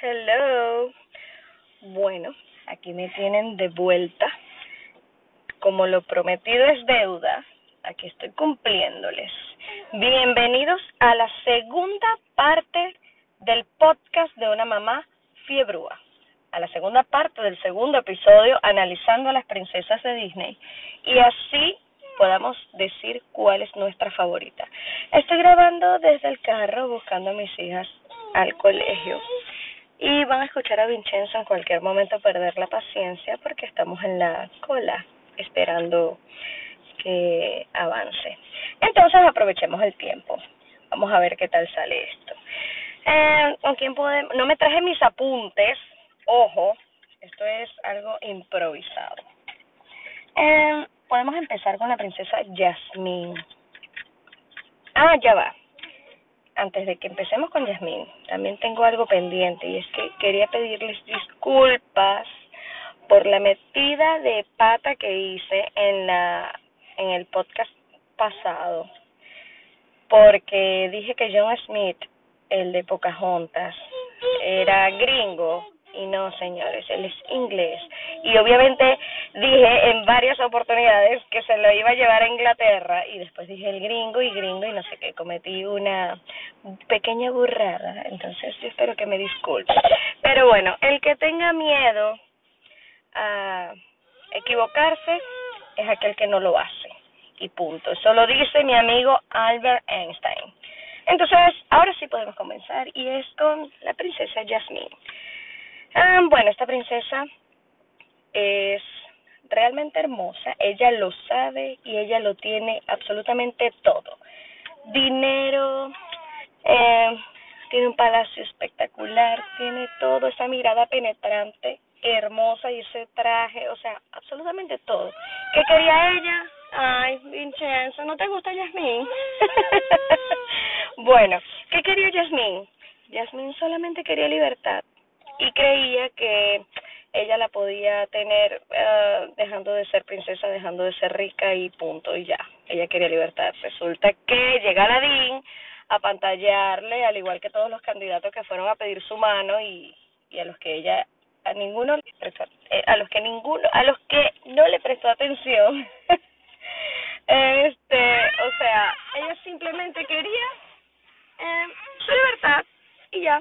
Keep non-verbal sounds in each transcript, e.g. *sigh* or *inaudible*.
Hello. Bueno, aquí me tienen de vuelta. Como lo prometido es deuda, aquí estoy cumpliéndoles. Bienvenidos a la segunda parte del podcast de una mamá fiebrúa. A la segunda parte del segundo episodio analizando a las princesas de Disney. Y así podamos decir cuál es nuestra favorita. Estoy grabando desde el carro buscando a mis hijas al colegio y van a escuchar a Vincenzo en cualquier momento perder la paciencia porque estamos en la cola esperando que avance. Entonces aprovechemos el tiempo. Vamos a ver qué tal sale esto. Eh, ¿Con quién podemos? No me traje mis apuntes. Ojo, esto es algo improvisado. Eh, podemos empezar con la princesa Jasmine. Ah, ya va antes de que empecemos con Yasmín, también tengo algo pendiente y es que quería pedirles disculpas por la metida de pata que hice en la en el podcast pasado porque dije que John Smith, el de Pocahontas, era gringo y no, señores, él es inglés. Y obviamente dije en varias oportunidades que se lo iba a llevar a Inglaterra y después dije el gringo y gringo y no sé qué, cometí una pequeña burrada. Entonces yo espero que me disculpe. Pero bueno, el que tenga miedo a equivocarse es aquel que no lo hace. Y punto. Eso lo dice mi amigo Albert Einstein. Entonces, ahora sí podemos comenzar y es con la princesa Jasmine. Ah, bueno, esta princesa es realmente hermosa, ella lo sabe y ella lo tiene absolutamente todo. Dinero, eh, tiene un palacio espectacular, tiene todo, esa mirada penetrante, hermosa y ese traje, o sea, absolutamente todo. ¿Qué quería ella? Ay, Vincenzo, ¿no te gusta Yasmín? *laughs* bueno, ¿qué quería Yasmín? Yasmín solamente quería libertad y creía que ella la podía tener uh, dejando de ser princesa, dejando de ser rica y punto y ya. Ella quería libertad. Resulta que llega Aladín a pantallarle, al igual que todos los candidatos que fueron a pedir su mano y, y a los que ella a ninguno eh, a los que ninguno a los que no le prestó atención *laughs* este o sea ella simplemente quería eh, su libertad y ya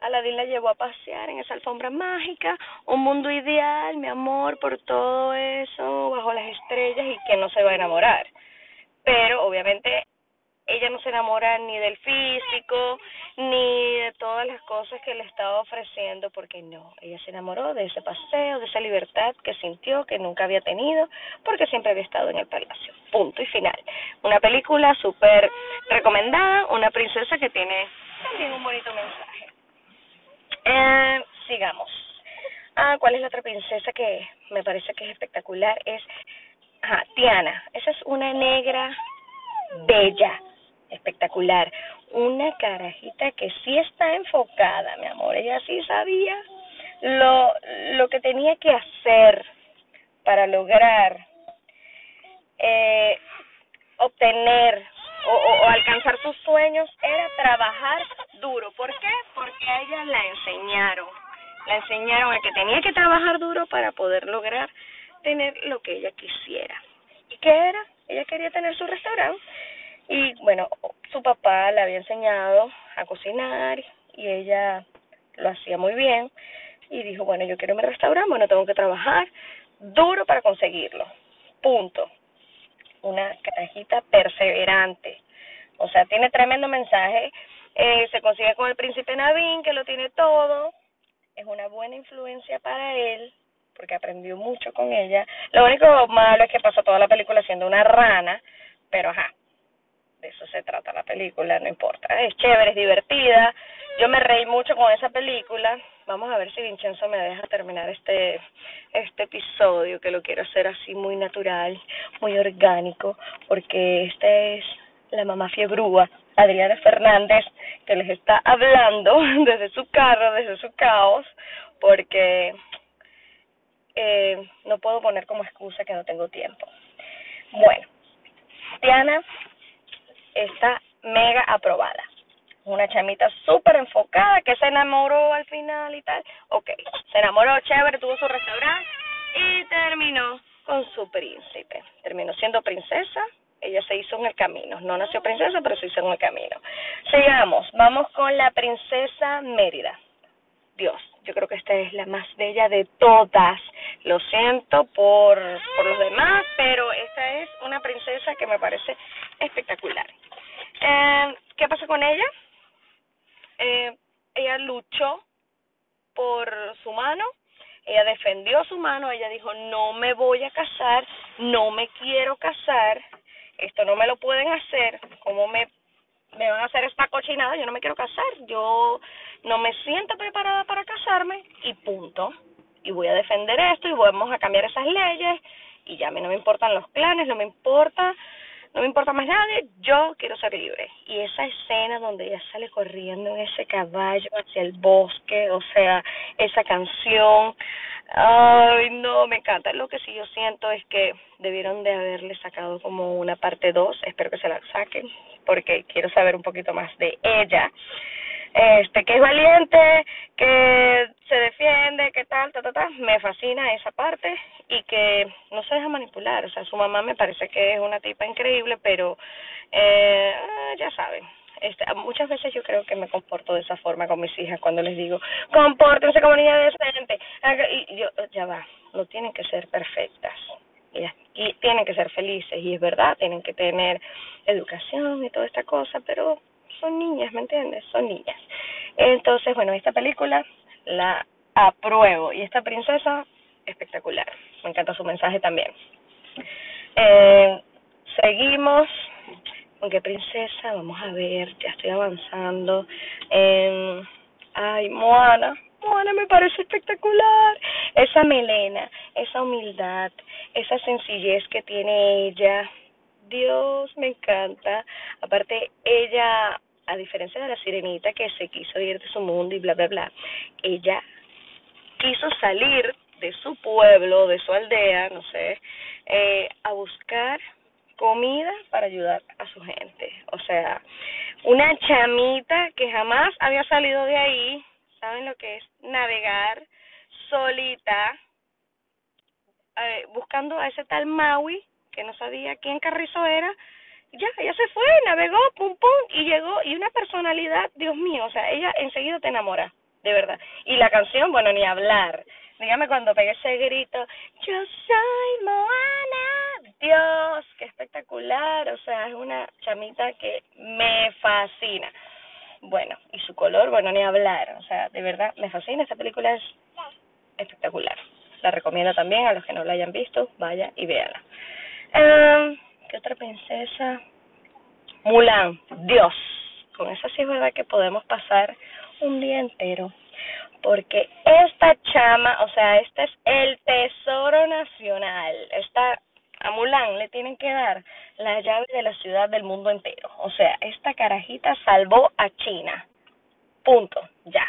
Aladín la llevó a pasear en esa alfombra mágica, un mundo ideal, mi amor, por todo eso, bajo las estrellas y que no se va a enamorar. Pero obviamente ella no se enamora ni del físico, ni de todas las cosas que le estaba ofreciendo, porque no, ella se enamoró de ese paseo, de esa libertad que sintió que nunca había tenido, porque siempre había estado en el palacio. Punto y final. Una película súper recomendada, una princesa que tiene también un bonito mensaje. Eh, sigamos. Ah, ¿cuál es la otra princesa que me parece que es espectacular? Es ajá, Tiana. Esa es una negra bella, espectacular. Una carajita que sí está enfocada, mi amor. Ella sí sabía lo, lo que tenía que hacer para lograr eh, obtener o, o, alcanzar sus sueños era trabajar duro. ¿Por qué? Porque a ella la enseñaron. La enseñaron a que tenía que trabajar duro para poder lograr tener lo que ella quisiera. ¿Y qué era? Ella quería tener su restaurante. Y bueno, su papá le había enseñado a cocinar y ella lo hacía muy bien. Y dijo, bueno, yo quiero mi restaurante, bueno, tengo que trabajar duro para conseguirlo. Punto una carajita perseverante. O sea, tiene tremendo mensaje. Eh, se consigue con el príncipe Navin, que lo tiene todo. Es una buena influencia para él, porque aprendió mucho con ella. Lo único malo es que pasa toda la película siendo una rana, pero ajá, de eso se trata la película, no importa. Es chévere, es divertida. Yo me reí mucho con esa película. Vamos a ver si Vincenzo me deja terminar este este episodio, que lo quiero hacer así muy natural, muy orgánico, porque esta es la mamá fiebrúa, Adriana Fernández, que les está hablando *laughs* desde su carro, desde su caos, porque eh, no puedo poner como excusa que no tengo tiempo. Bueno, Diana está mega aprobada. una chamita súper enfocada que se enamoró al final y tal. Ok, se enamoró, chévere, tuvo su restaurante y terminó con su príncipe. Terminó siendo princesa, ella se hizo en el camino. No nació princesa, pero se hizo en el camino. Sigamos, vamos con la princesa Mérida. Dios, yo creo que esta es la más bella de todas. Lo siento por, por los demás, pero esta es una princesa que me parece espectacular. Eh, ¿Qué pasa con ella? Eh, ella luchó por su mano, ella defendió su mano, ella dijo, no me voy a casar, no me quiero casar, esto no me lo pueden hacer, ¿cómo me, me van a hacer esta cochinada? Yo no me quiero casar, yo no me siento preparada para casarme y punto. Y voy a defender esto y vamos a cambiar esas leyes y ya a mí no me importan los clanes, no me importa no me importa más nadie, yo quiero ser libre. Y esa escena donde ella sale corriendo en ese caballo hacia el bosque, o sea, esa canción, ay, no, me encanta. Lo que sí yo siento es que debieron de haberle sacado como una parte 2, espero que se la saquen, porque quiero saber un poquito más de ella. Este que es valiente, que se defiende, que tal, ta, ta, ta, me fascina esa parte y que no se deja manipular, o sea, su mamá me parece que es una tipa increíble, pero eh, ya saben, este, muchas veces yo creo que me comporto de esa forma con mis hijas cuando les digo, compórtense como niña decente, y yo, ya va, no tienen que ser perfectas, y tienen que ser felices, y es verdad, tienen que tener educación y toda esta cosa, pero son niñas, ¿me entiendes? Son niñas. Entonces, bueno, esta película la apruebo y esta princesa espectacular. Me encanta su mensaje también. Eh, seguimos. ¿Con qué princesa? Vamos a ver, ya estoy avanzando. Eh, ay, Moana. Moana me parece espectacular. Esa melena, esa humildad, esa sencillez que tiene ella. Dios, me encanta. Aparte, ella a diferencia de la sirenita que se quiso ir de su mundo y bla, bla, bla, ella quiso salir de su pueblo, de su aldea, no sé, eh, a buscar comida para ayudar a su gente. O sea, una chamita que jamás había salido de ahí, ¿saben lo que es? Navegar solita, eh, buscando a ese tal Maui, que no sabía quién Carrizo era, ya, ella se fue, navegó, pum, pum, y llegó, y una personalidad, Dios mío, o sea, ella enseguida te enamora, de verdad. Y la canción, bueno, ni hablar. Dígame cuando pegué ese grito, yo soy Moana, Dios, qué espectacular, o sea, es una chamita que me fascina. Bueno, y su color, bueno, ni hablar, o sea, de verdad, me fascina, esta película es espectacular. La recomiendo también a los que no la hayan visto, vaya y véala. Um, ¿Qué otra princesa? Mulan, Dios. Con esa sí es verdad que podemos pasar un día entero. Porque esta chama, o sea, este es el tesoro nacional. Esta, a Mulan le tienen que dar la llave de la ciudad del mundo entero. O sea, esta carajita salvó a China. Punto. Ya.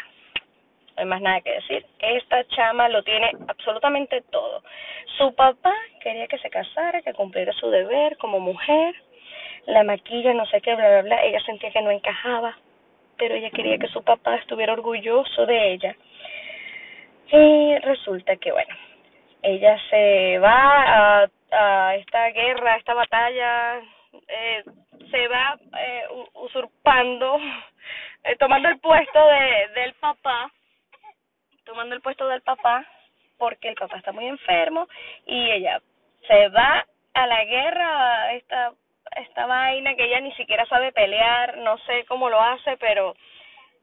No hay más nada que decir. Esta chama lo tiene absolutamente todo. Su papá quería que se casara, que cumpliera su deber como mujer, la maquilla, no sé qué, bla, bla, bla. Ella sentía que no encajaba, pero ella quería que su papá estuviera orgulloso de ella. Y resulta que, bueno, ella se va a, a esta guerra, a esta batalla, eh, se va eh, usurpando, *laughs* eh, tomando el puesto de, del papá, tomando el puesto del papá porque el papá está muy enfermo y ella se va a la guerra, esta, esta vaina que ella ni siquiera sabe pelear, no sé cómo lo hace, pero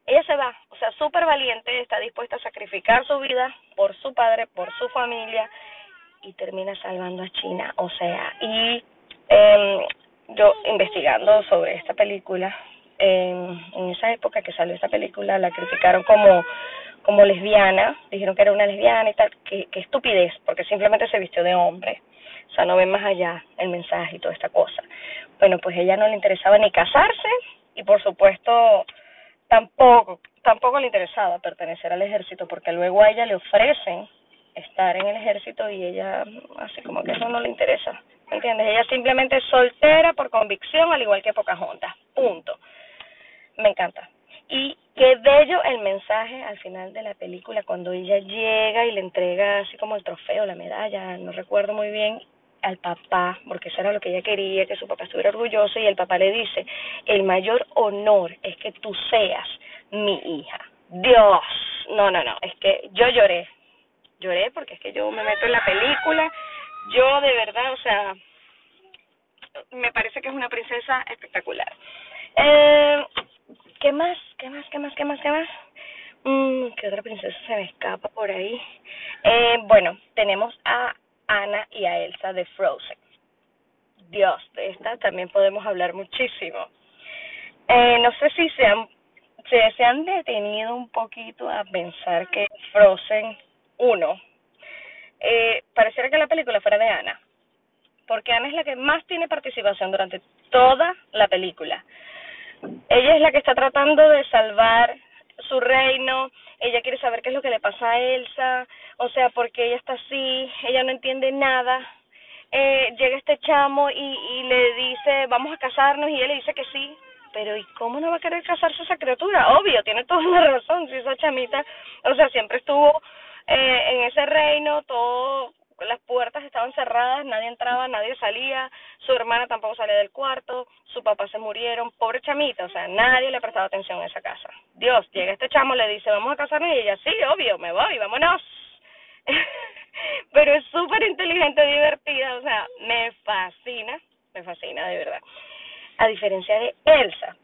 ella se va, o sea, súper valiente, está dispuesta a sacrificar su vida por su padre, por su familia y termina salvando a China, o sea, y eh, yo investigando sobre esta película, en, en esa época que salió esta película, la criticaron como como lesbiana, dijeron que era una lesbiana y tal, que, que estupidez, porque simplemente se vistió de hombre, o sea, no ven más allá el mensaje y toda esta cosa. Bueno, pues ella no le interesaba ni casarse y por supuesto tampoco, tampoco le interesaba pertenecer al ejército, porque luego a ella le ofrecen estar en el ejército y ella así como que eso no le interesa, ¿entiendes? Ella simplemente es soltera por convicción, al igual que Pocahontas, punto. Me encanta, Y qué bello el mensaje al final de la película cuando ella llega y le entrega así como el trofeo, la medalla, no recuerdo muy bien, al papá, porque eso era lo que ella quería, que su papá estuviera orgulloso y el papá le dice, el mayor honor es que tú seas mi hija. Dios, no, no, no, es que yo lloré, lloré porque es que yo me meto en la película, yo de verdad, o sea, me parece que es una princesa espectacular. Eh, ¿Qué más? ¿Qué más? ¿Qué más? ¿Qué más? ¿Qué más? Mm, ¿Qué otra princesa se me escapa por ahí? Eh, bueno, tenemos a Anna y a Elsa de Frozen. Dios, de esta también podemos hablar muchísimo. Eh, no sé si se han, se, se han detenido un poquito a pensar que Frozen 1 eh, pareciera que la película fuera de Anna, porque Anna es la que más tiene participación durante toda la película. Ella es la que está tratando de salvar su reino, ella quiere saber qué es lo que le pasa a Elsa, o sea, porque ella está así, ella no entiende nada. Eh, llega este chamo y, y le dice, vamos a casarnos, y él le dice que sí, pero ¿y cómo no va a querer casarse esa criatura? Obvio, tiene toda la razón, si esa chamita, o sea, siempre estuvo eh, en ese reino, todo las puertas estaban cerradas, nadie entraba, nadie salía, su hermana tampoco salía del cuarto, su papá se murieron, pobre chamita, o sea, nadie le prestaba atención a esa casa. Dios, llega este chamo, le dice, vamos a casarnos, y ella, sí, obvio, me voy, vámonos. *laughs* Pero es súper inteligente, divertida, o sea, me fascina, me fascina de verdad. A diferencia de Elsa,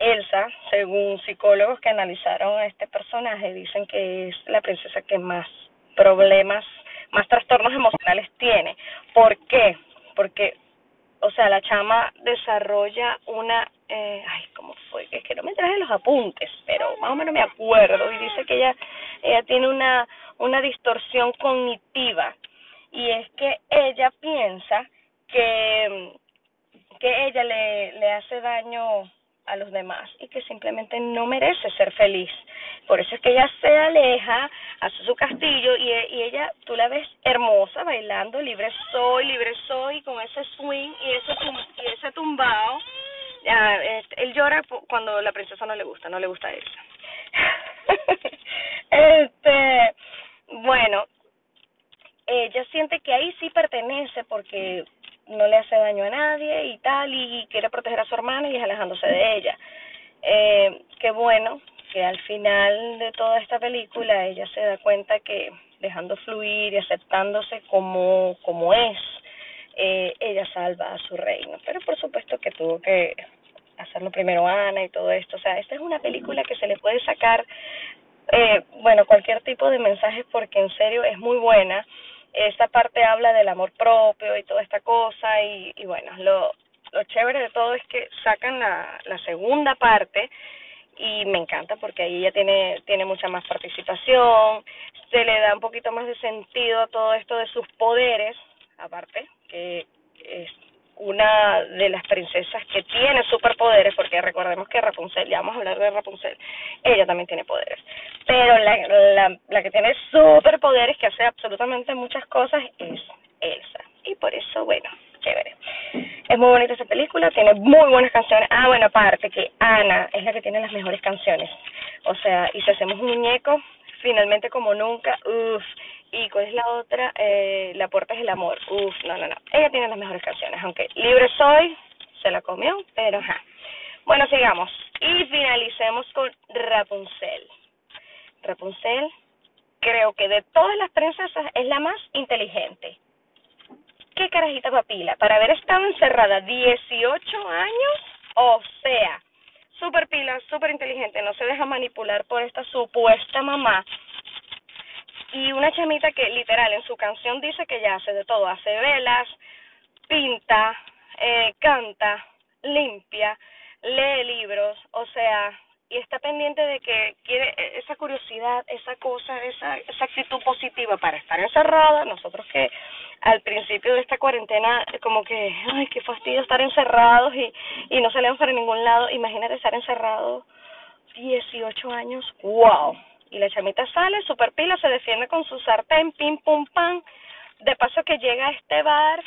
Elsa, según psicólogos que analizaron a este personaje, dicen que es la princesa que más problemas más trastornos emocionales tiene. ¿Por qué? Porque, o sea, la chama desarrolla una, eh, ay, ¿cómo fue? Es que no me traje los apuntes, pero más o menos me acuerdo y dice que ella, ella tiene una, una distorsión cognitiva y es que ella piensa que, que ella le, le hace daño a los demás y que simplemente no merece ser feliz. Por eso es que ella se aleja, hace su castillo y, y ella, tú la ves hermosa bailando, libre soy, libre soy, con ese swing y ese, y ese tumbao. Este, él llora cuando la princesa no le gusta, no le gusta a ella. *laughs* este, bueno, ella siente que ahí sí pertenece porque no le hace daño a nadie y tal, y quiere proteger a su hermana y es alejándose de ella. Eh, qué bueno que al final de toda esta película ella se da cuenta que dejando fluir y aceptándose como, como es, eh, ella salva a su reino. Pero por supuesto que tuvo que hacerlo primero Ana y todo esto. O sea, esta es una película que se le puede sacar, eh, bueno, cualquier tipo de mensaje porque en serio es muy buena esta parte habla del amor propio y toda esta cosa y, y bueno, lo, lo chévere de todo es que sacan la, la segunda parte y me encanta porque ahí ella tiene, tiene mucha más participación, se le da un poquito más de sentido a todo esto de sus poderes, aparte, que es una de las princesas que tiene superpoderes, porque recordemos que Rapunzel, ya vamos a hablar de Rapunzel, ella también tiene poderes, pero la, la, que tiene superpoderes, que hace absolutamente muchas cosas, es Elsa. Y por eso, bueno, chévere. Es muy bonita esa película, tiene muy buenas canciones. Ah, bueno, aparte que Ana es la que tiene las mejores canciones. O sea, y si hacemos un muñeco, finalmente como nunca, uff, y cuál es la otra, eh, La puerta es el amor. Uf, no, no, no. Ella tiene las mejores canciones, aunque Libre Soy se la comió, pero ajá. Bueno, sigamos. Y finalicemos con Rapunzel. Rapunzel, creo que de todas las princesas es la más inteligente. ¿Qué carajita papila? Para haber estado encerrada 18 años, o sea, súper pila, súper inteligente, no se deja manipular por esta supuesta mamá y una chamita que literal en su canción dice que ya hace de todo, hace velas, pinta, eh, canta, limpia, lee libros, o sea, y está pendiente de que quiere esa curiosidad, esa cosa, esa, esa actitud positiva para estar encerrada. Nosotros que al principio de esta cuarentena como que, ay, qué fastidio estar encerrados y, y no salimos para ningún lado. Imagínate estar encerrado 18 años, wow y la chamita sale, super pila, se defiende con su sartén, pim, pum, pam. De paso que llega a este bar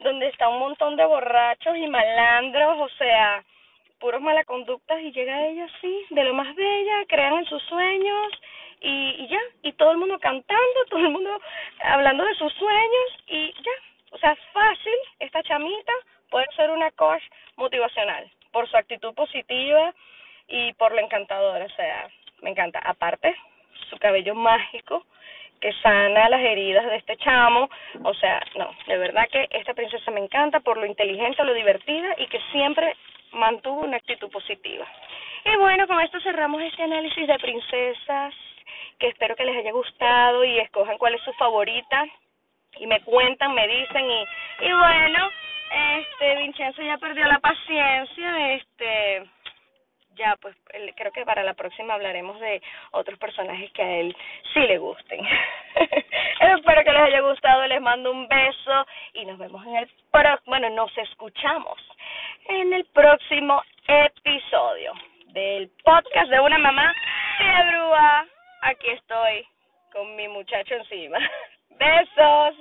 donde está un montón de borrachos y malandros, o sea, puros malaconductas y llega ella así, de lo más bella, crean en sus sueños y, y ya, y todo el mundo cantando, todo el mundo hablando de sus sueños y ya, o sea, fácil, esta chamita puede ser una coach motivacional por su actitud positiva y por lo encantadora, o sea, me encanta. Aparte, su cabello mágico que sana las heridas de este chamo, o sea, no, de verdad que esta princesa me encanta por lo inteligente, lo divertida y que siempre mantuvo una actitud positiva. Y bueno, con esto cerramos este análisis de princesas, que espero que les haya gustado y escojan cuál es su favorita y me cuentan, me dicen y, y bueno, este Vincenzo ya perdió la paciencia, este ya pues creo que para la próxima hablaremos de otros personajes que a él sí le gusten. *laughs* Espero que les haya gustado, les mando un beso y nos vemos en el pro bueno, nos escuchamos en el próximo episodio del podcast de una mamá de brúa. Aquí estoy con mi muchacho encima. *laughs* Besos.